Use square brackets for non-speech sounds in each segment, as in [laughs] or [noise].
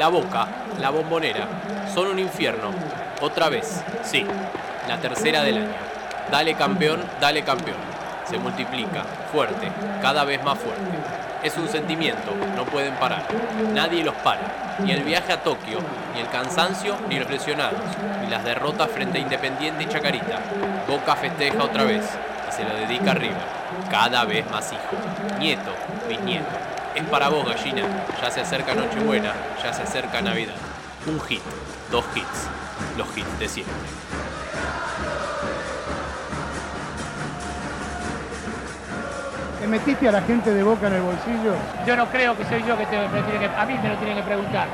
La boca, la bombonera, son un infierno. Otra vez, sí, la tercera del año. Dale campeón, dale campeón. Se multiplica, fuerte, cada vez más fuerte. Es un sentimiento, no pueden parar. Nadie los para. Ni el viaje a Tokio, ni el cansancio, ni los lesionados, ni las derrotas frente a Independiente y Chacarita. Boca festeja otra vez y se lo dedica a River. Cada vez más hijo. Nieto, bisnieto. Es para vos, gallina. Ya se acerca Nochebuena, ya se acerca Navidad. Un hit, dos hits, los hits de siempre. ¿Te metiste a la gente de Boca en el bolsillo? Yo no creo que soy yo que, te, me tiene que a mí me lo tienen que preguntar.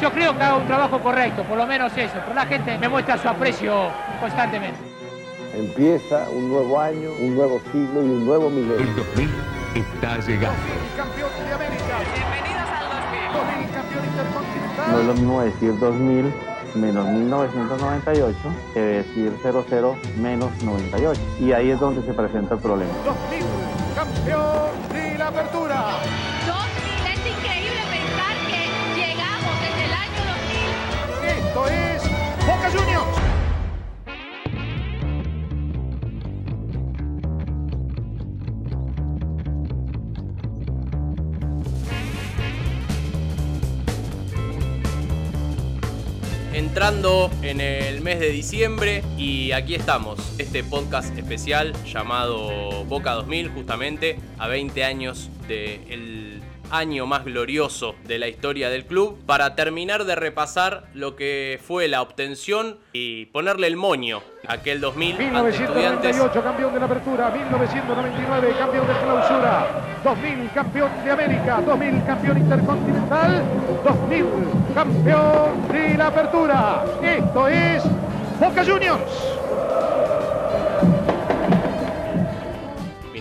Yo creo que hago un trabajo correcto, por lo menos eso, pero la gente me muestra su aprecio constantemente. Empieza un nuevo año, un nuevo siglo y un nuevo milenio. El 2000 está llegando. Campeón de América. Bienvenidos al 2000. 2000 campeón intercontinental. No es lo mismo decir 2000 menos 1998 que decir 00 menos 98. Y ahí es donde se presenta el problema. 2000 campeón de la apertura. En el mes de diciembre y aquí estamos, este podcast especial llamado Boca 2000 justamente a 20 años del año más glorioso de la historia del club para terminar de repasar lo que fue la obtención y ponerle el moño a aquel 2000 ante estudiantes 1998 campeón de la apertura, 1999 campeón de clausura, 2000 campeón de América, 2000 campeón intercontinental, 2000 campeón de la apertura. Esto es Boca Juniors.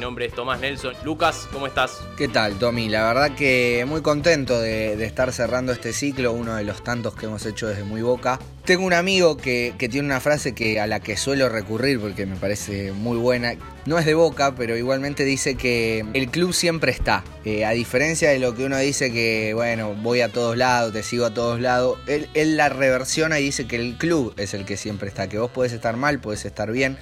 Nombre es Tomás Nelson. Lucas, ¿cómo estás? ¿Qué tal, Tommy? La verdad que muy contento de, estar cerrando este ciclo, uno de los tantos que hemos hecho desde muy boca. Tengo un amigo que, que tiene una frase que, a la que suelo recurrir porque me parece muy buena. No es de boca, pero igualmente dice que el club siempre está. Eh, a diferencia de lo que uno dice que, bueno, voy a todos lados, te sigo a todos lados, él, él la reversiona y dice que el club es el que siempre está. Que vos podés estar mal, podés estar bien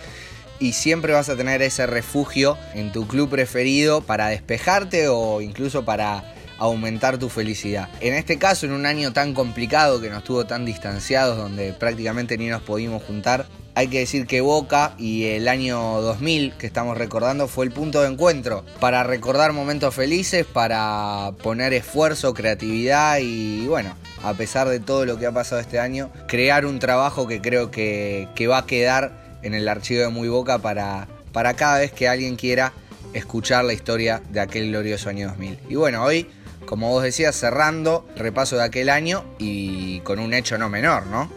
y siempre vas a tener ese refugio en tu club preferido para despejarte o incluso para aumentar tu felicidad. En este caso, en un año tan complicado que nos tuvo tan distanciados, donde prácticamente ni nos pudimos juntar, hay que decir que Boca y el año 2000 que estamos recordando fue el punto de encuentro para recordar momentos felices, para poner esfuerzo, creatividad y bueno, a pesar de todo lo que ha pasado este año, crear un trabajo que creo que, que va a quedar en el archivo de Muy Boca para, para cada vez que alguien quiera escuchar la historia de aquel glorioso año 2000. Y bueno, hoy, como vos decías, cerrando el repaso de aquel año y con un hecho no menor, ¿no?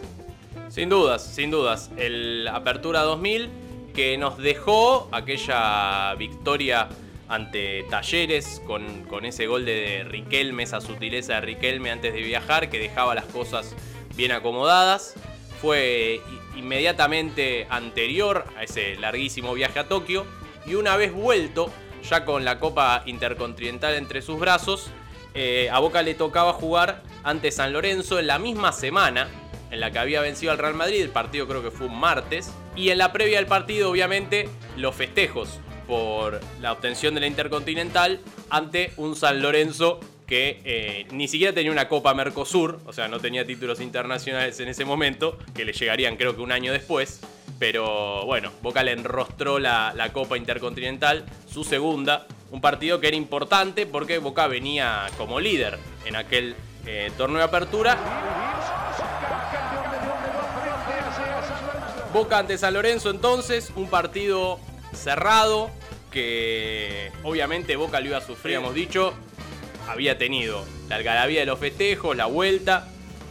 Sin dudas, sin dudas. El Apertura 2000 que nos dejó aquella victoria ante Talleres con, con ese gol de Riquelme, esa sutileza de Riquelme antes de viajar que dejaba las cosas bien acomodadas. Fue inmediatamente anterior a ese larguísimo viaje a Tokio y una vez vuelto, ya con la Copa Intercontinental entre sus brazos, eh, a Boca le tocaba jugar ante San Lorenzo en la misma semana en la que había vencido al Real Madrid, el partido creo que fue un martes, y en la previa del partido obviamente los festejos por la obtención de la Intercontinental ante un San Lorenzo que eh, ni siquiera tenía una Copa Mercosur, o sea, no tenía títulos internacionales en ese momento, que le llegarían creo que un año después. Pero bueno, Boca le enrostró la, la Copa Intercontinental, su segunda, un partido que era importante porque Boca venía como líder en aquel eh, torneo de apertura. Boca ante San Lorenzo entonces, un partido cerrado que obviamente Boca lo iba a sufrir, hemos dicho, había tenido la algarabía de los festejos, la vuelta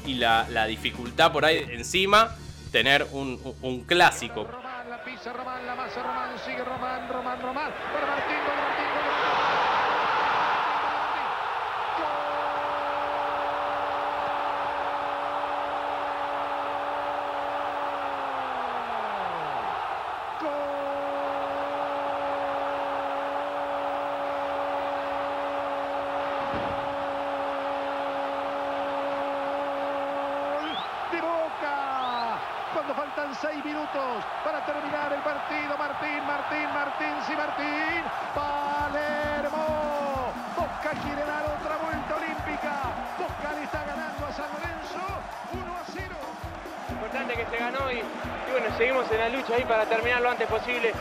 y la, la dificultad por ahí encima, tener un, un- clásico. Román, la pisa Román, la masa Román, sigue Román, Román, Román. Para Martín, gol, Martín, gol. Cuando faltan seis minutos para terminar el partido. Martín, Martín, Martín, sí, Martín. Palermo. Boca quiere dar otra vuelta olímpica. Boca le está ganando a San Lorenzo. 1 a 0. importante que se ganó y, y bueno, seguimos en la lucha ahí para terminar lo antes posible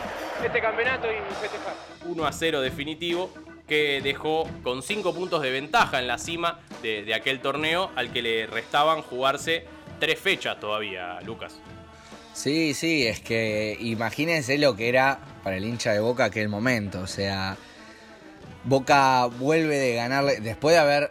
este campeonato y festejar. 1 a 0 definitivo que dejó con 5 puntos de ventaja en la cima de, de aquel torneo al que le restaban jugarse tres fechas todavía, Lucas. Sí, sí, es que imagínense lo que era para el hincha de Boca aquel momento. O sea, Boca vuelve de ganarle. Después de haber.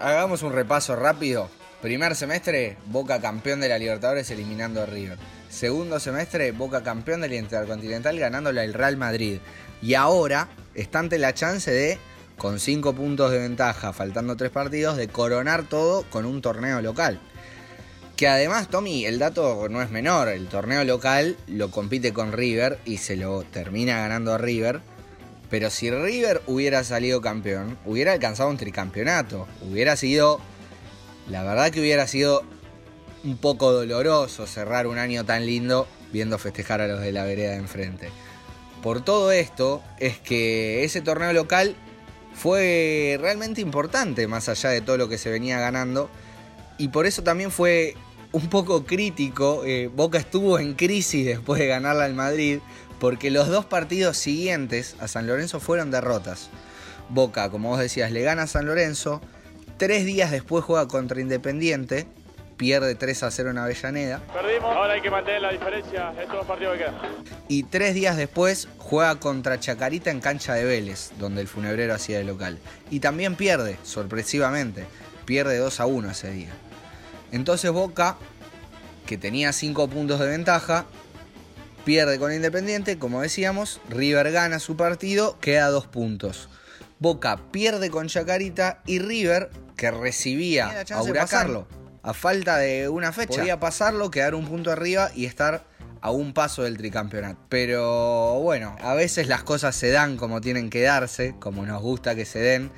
Hagamos un repaso rápido. Primer semestre, Boca campeón de la Libertadores eliminando a River. Segundo semestre, Boca campeón del Intercontinental ganándole al Real Madrid. Y ahora está ante la chance de, con 5 puntos de ventaja, faltando 3 partidos, de coronar todo con un torneo local. Que además, Tommy, el dato no es menor. El torneo local lo compite con River y se lo termina ganando a River. Pero si River hubiera salido campeón, hubiera alcanzado un tricampeonato. Hubiera sido. La verdad que hubiera sido un poco doloroso cerrar un año tan lindo viendo festejar a los de la vereda de enfrente. Por todo esto es que ese torneo local fue realmente importante, más allá de todo lo que se venía ganando. Y por eso también fue un poco crítico. eh, Boca estuvo en crisis después de ganarla al Madrid, porque los dos partidos siguientes a San Lorenzo fueron derrotas. Boca, como vos decías, le gana a San Lorenzo. Tres días después juega contra Independiente. Pierde 3 a 0 en Avellaneda. Perdimos, ahora hay que mantener la diferencia en todos los partidos que quedan. Y tres días después juega contra Chacarita en cancha de Vélez, donde el funebrero hacía de local. Y también pierde, sorpresivamente. Pierde 2 a 1 ese día. Entonces Boca, que tenía 5 puntos de ventaja, pierde con Independiente, como decíamos. River gana su partido, queda 2 puntos. Boca pierde con Chacarita y River, que recibía a Huracán a falta de una fecha, podía pasarlo, quedar un punto arriba y estar a un paso del tricampeonato. Pero bueno, a veces las cosas se dan como tienen que darse, como nos gusta que se den.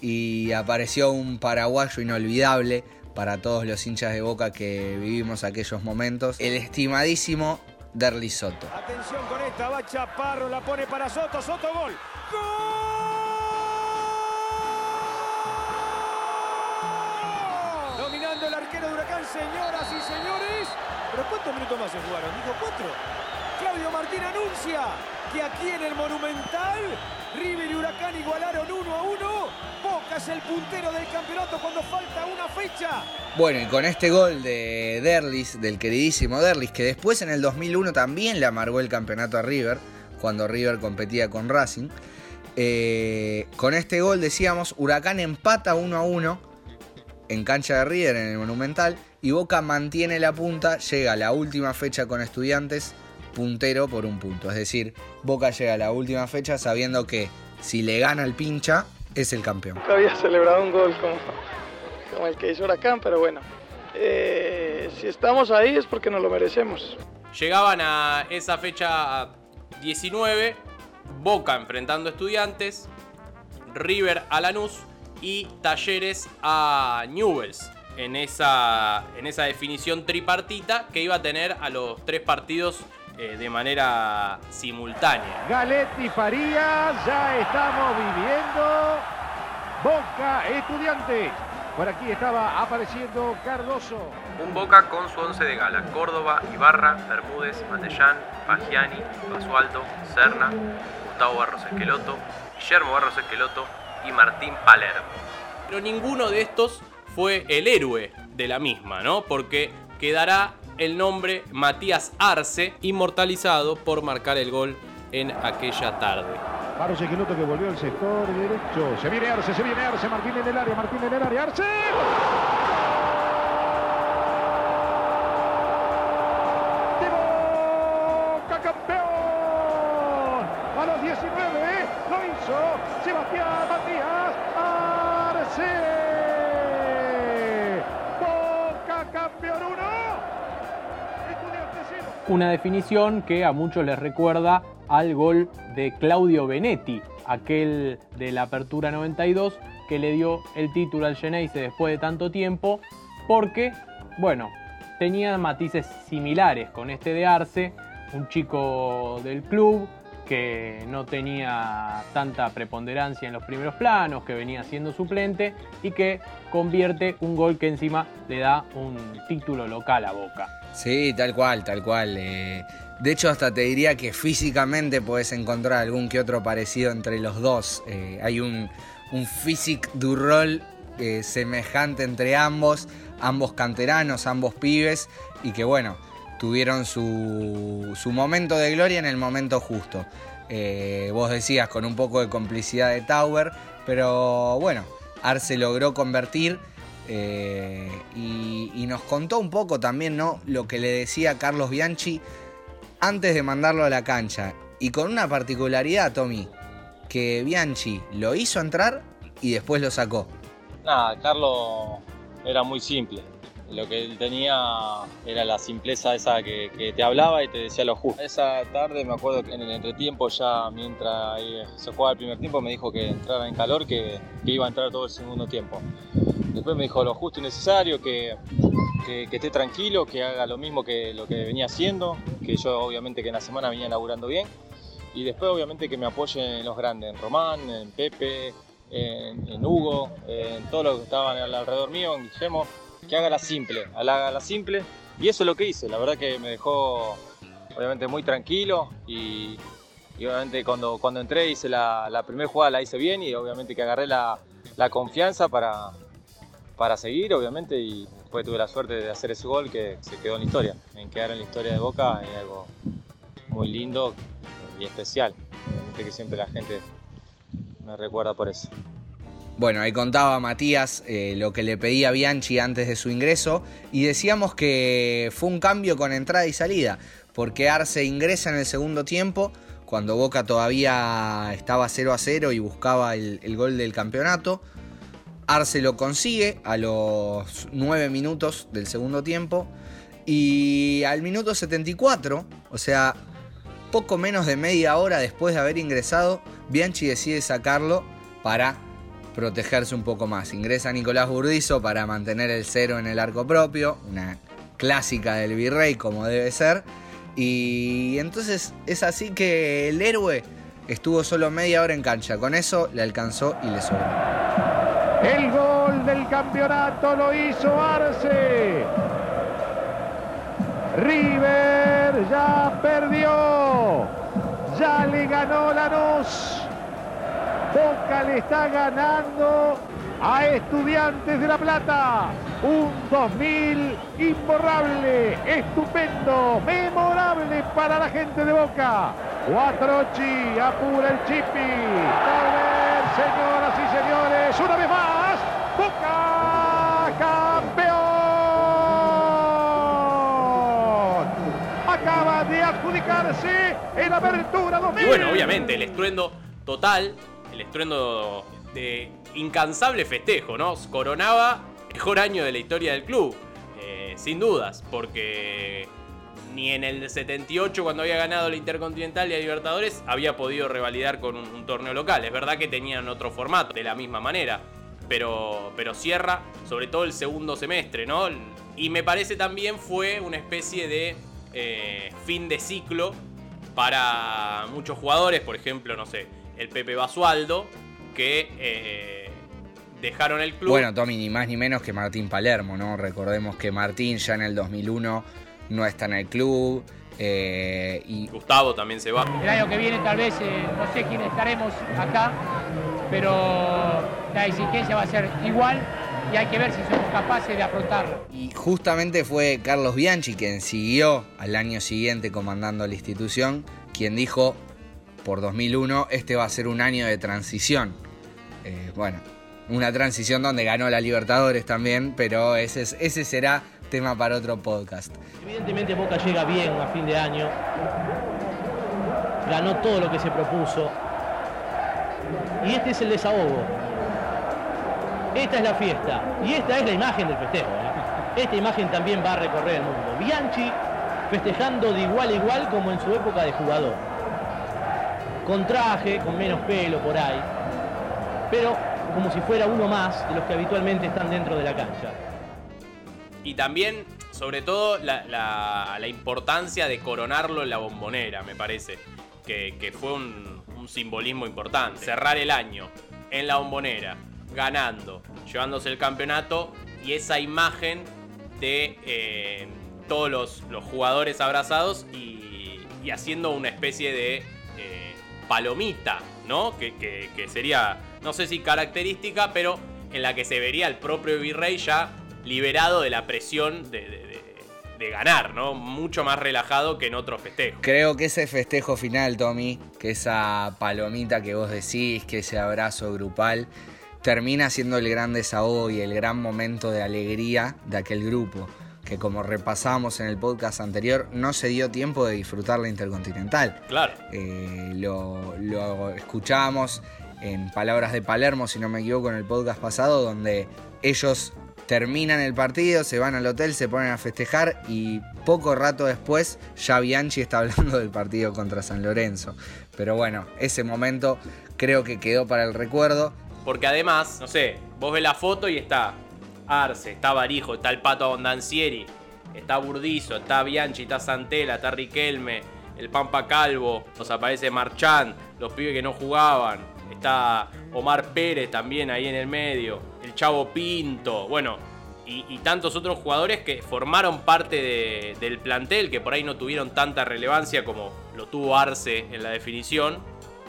Y apareció un paraguayo inolvidable para todos los hinchas de boca que vivimos aquellos momentos. El estimadísimo Derli Soto. Atención con esta, va Chaparro, la pone para Soto, Soto gol. ¡Gol! Dominando el arquero de Huracán, señoras y señores. ¿Pero cuántos minutos más se jugaron? Dijo cuatro. Claudio Martín anuncia que aquí en el Monumental, River y Huracán igualaron. El puntero del campeonato cuando falta una fecha. Bueno, y con este gol de Derlis, del queridísimo Derlis, que después en el 2001 también le amargó el campeonato a River, cuando River competía con Racing. eh, con este gol decíamos, Huracán empata 1 a 1 en cancha de River en el Monumental y Boca mantiene la punta, llega a la última fecha con estudiantes puntero por un punto. Es decir, Boca llega a la última fecha sabiendo que si le gana el pincha es el campeón. Nunca había celebrado un gol como, como el que hizo Huracán, pero bueno, eh, si estamos ahí es porque nos lo merecemos. Llegaban a esa fecha 19, Boca enfrentando a Estudiantes, River a Lanús y Talleres a Newells. En esa, en esa definición tripartita que iba a tener a los tres partidos eh, de manera simultánea. Galetti Farías, ya estamos viviendo Boca Estudiantes. Por aquí estaba apareciendo Cardoso. Un Boca con su once de gala. Córdoba, Ibarra, Bermúdez, Matellán, Pagiani, Basualdo, Serna, Gustavo Barros Esqueloto, Guillermo Barros Esqueloto y Martín Palermo. Pero ninguno de estos fue el héroe de la misma, ¿no? Porque quedará el nombre Matías Arce, inmortalizado por marcar el gol en aquella tarde. Barros Esqueloto que volvió al sector derecho. Se viene Arce, se viene Arce. Martín en el área, Martín en el área. Arce. Una definición que a muchos les recuerda al gol de Claudio Benetti, aquel de la Apertura 92 que le dio el título al Geneise después de tanto tiempo, porque, bueno, tenía matices similares con este de Arce, un chico del club que no tenía tanta preponderancia en los primeros planos, que venía siendo suplente y que convierte un gol que encima le da un título local a Boca. Sí, tal cual, tal cual. eh, de hecho, hasta te diría que físicamente puedes encontrar algún que otro parecido entre los dos. Eh, hay un, un physic du rol eh, semejante entre ambos, ambos canteranos, ambos pibes, y que bueno, tuvieron su, su momento de gloria en el momento justo. Eh, vos decías con un poco de complicidad de Tower, pero bueno, Arce logró convertir eh, y, y nos contó un poco también ¿no? lo que le decía Carlos Bianchi antes de mandarlo a la cancha. Y con una particularidad, Tommy, que Bianchi lo hizo entrar y después lo sacó. Nada, Carlos era muy simple. Lo que él tenía era la simpleza esa que, te hablaba y te decía lo justo. Esa tarde me acuerdo que en el entretiempo, ya mientras eh, se jugaba el primer tiempo, me dijo que entrara en calor, que, iba a entrar todo el segundo tiempo. Después me dijo lo justo y necesario, que, esté tranquilo, que haga lo mismo que lo que venía haciendo, que yo obviamente que en la semana venía laburando bien. Y después obviamente que me apoyen en los grandes, en Román, en Pepe, en, en Hugo, en todos los que estaban alrededor mío, en Guillermo, que haga la simple, haga la simple. Y eso es lo que hice, la verdad que me dejó obviamente muy tranquilo y, y obviamente cuando, cuando entré hice la, primera jugada la hice bien y obviamente que agarré la, la confianza para, para seguir obviamente y después tuve la suerte de hacer ese gol que se quedó en la historia. En quedar en la historia de Boca es algo muy lindo y especial. Que siempre la gente me recuerda por eso. Bueno, ahí contaba Matías eh, lo que le pedía Bianchi antes de su ingreso y decíamos que fue un cambio con entrada y salida, porque Arce ingresa en el segundo tiempo, cuando Boca todavía estaba 0 a 0 y buscaba el, el gol del campeonato. Arce lo consigue a los 9 minutos del segundo tiempo y al minuto 74, o sea, poco menos de media hora después de haber ingresado, Bianchi decide sacarlo para protegerse un poco más. Ingresa Nicolás Burdizo para mantener el cero en el arco propio, una clásica del virrey como debe ser. Y entonces es así que el héroe estuvo solo media hora en cancha. Con eso le alcanzó y le sobró. El gol del campeonato lo hizo Arce. River ya perdió. Ya le ganó Lanús. Boca le está ganando a Estudiantes de La Plata. Un 2000 imborrable, estupendo, memorable para la gente de Boca. Cuatrochi apura el chipi. Ver, señoras y señores, una vez más, Boca campeón. Acaba de adjudicarse en apertura 2000. Y bueno, obviamente, el estruendo total, el estruendo de incansable festejo, ¿no? Coronaba mejor año de la historia del club, eh, sin dudas, porque ni en el 78 cuando había ganado la Intercontinental y a Libertadores había podido revalidar con un, un torneo local. Es verdad que tenían otro formato, de la misma manera, pero, pero cierra sobre todo el segundo semestre, ¿no? Y me parece también fue una especie de eh, fin de ciclo para muchos jugadores, por ejemplo, no sé, el Pepe Basualdo, que eh, dejaron el club. Bueno, Tommy, ni más ni menos que Martín Palermo, ¿no? Recordemos que Martín ya en el 2001 no está en el club. eh, y Gustavo también se va. El año que viene tal vez, eh, no sé quién estaremos acá, pero la exigencia va a ser igual y hay que ver si somos capaces de afrontarlo. Y justamente fue Carlos Bianchi quien siguió al año siguiente comandando la institución, quien dijo por 2001 este va a ser un año de transición. Eh, bueno, una transición donde ganó la Libertadores también, pero ese, es- ese será tema para otro podcast. Evidentemente Boca llega bien a fin de año, ganó todo lo que se propuso y este es el desahogo. Esta es la fiesta y esta es la imagen del festejo. ¿eh? Esta imagen también va a recorrer el mundo. Bianchi festejando de igual a igual como en su época de jugador. Con traje, con menos pelo por ahí, pero como si fuera uno más de los que habitualmente están dentro de la cancha. Y también sobre todo la, la- importancia de coronarlo en la bombonera, me parece. Que, que fue un, un simbolismo importante. Cerrar el año en la bombonera, ganando, llevándose el campeonato y esa imagen de eh, todos los, los jugadores abrazados y, y haciendo una especie de eh, palomita, ¿no? Que, que- sería, no sé si característica, pero en la que se vería el propio virrey ya liberado de la presión de, de- de- de ganar, ¿no? Mucho más relajado que en otros festejos. Creo que ese festejo final, Tommy, que esa palomita que vos decís, que ese abrazo grupal, termina siendo el gran desahogo y el gran momento de alegría de aquel grupo, que como repasamos en el podcast anterior, no se dio tiempo de disfrutar la Intercontinental. Claro. Eh, lo, lo escuchábamos en Palabras de Palermo, si no me equivoco, en el podcast pasado, donde ellos terminan el partido, se van al hotel, se ponen a festejar y poco rato después ya Bianchi está [laughs] hablando del partido contra San Lorenzo. Pero bueno, ese momento creo que quedó para el recuerdo. Porque además, no sé, vos ves la foto y está Arce, está Barijo, está el Pato Abondancieri, está Burdizo, está Bianchi, está Santela, está Riquelme, el Pampa Calvo, nos aparece Marchand, los pibes que no jugaban, está Omar Pérez también ahí en el medio, el Chavo Pinto, bueno, y, tantos otros jugadores que formaron parte de- del plantel, que por ahí no tuvieron tanta relevancia como lo tuvo Arce en la definición,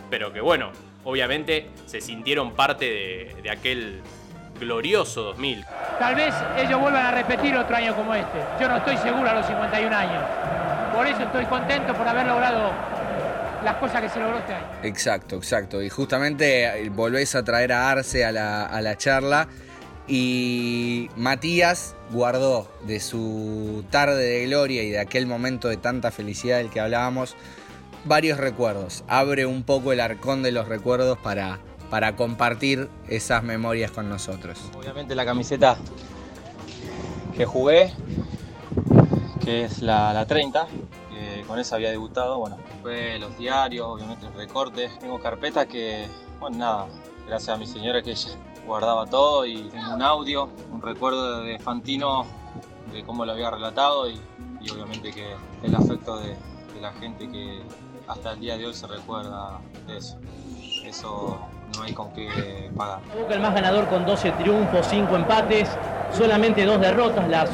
pero que bueno, obviamente se sintieron parte de aquel glorioso 2000. Tal vez ellos vuelvan a repetir otro año como este. Yo no estoy seguro a los 51 años. Por eso estoy contento por haber logrado las cosas que se logró este año. Exacto, exacto. Y justamente eh, volvés a traer a Arce a la, a la charla. Y Matías guardó de su tarde de gloria y de aquel momento de tanta felicidad del que hablábamos varios recuerdos. Abre un poco el arcón de los recuerdos para, para compartir esas memorias con nosotros. Obviamente la camiseta que jugué, que es la, la 30, que con esa había debutado, bueno, fue los diarios, obviamente los recortes, tengo carpetas que, bueno, nada, gracias a mi señora que ella guardaba todo y tengo un audio, un recuerdo de Fantino de cómo lo había relatado y, obviamente que el afecto de, la gente que hasta el día de hoy se recuerda de. Eso no hay con qué pagar. Boca el más ganador con 12 triunfos, 5 empates, solamente dos derrotas, las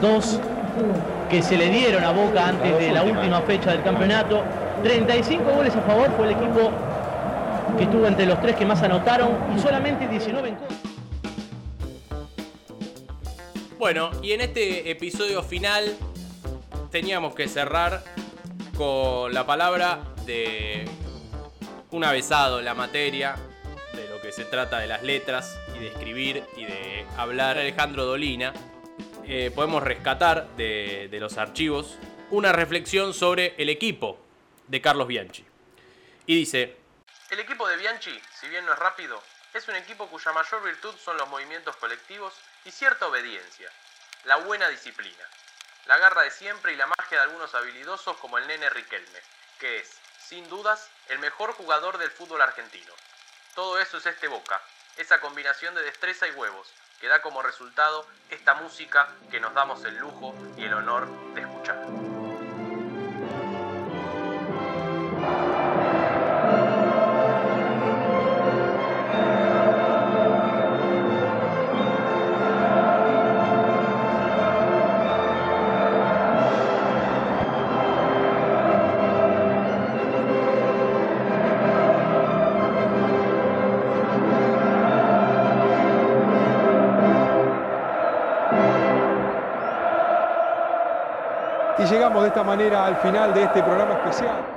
dos que se le dieron a Boca antes de la última fecha del campeonato. 35 goles a favor fue el equipo que estuvo entre los tres que más anotaron y solamente 19 en contra. Bueno, y en este episodio final teníamos que cerrar con la palabra de un avesado en la materia, de lo que se trata de las letras y de escribir y de hablar Alejandro Dolina. Eh, podemos rescatar de, de los archivos una reflexión sobre el equipo de Carlos Bianchi. Y dice, El equipo de Bianchi, si bien no es rápido, es un equipo cuya mayor virtud son los movimientos colectivos y cierta obediencia, la buena disciplina, la garra de siempre y la magia de algunos habilidosos como el nene Riquelme, que es, sin dudas, el mejor jugador del fútbol argentino. Todo eso es este Boca, esa combinación de destreza y huevos, que da como resultado esta música que nos damos el lujo y el honor de escuchar. Llegamos de esta manera al final de este programa especial.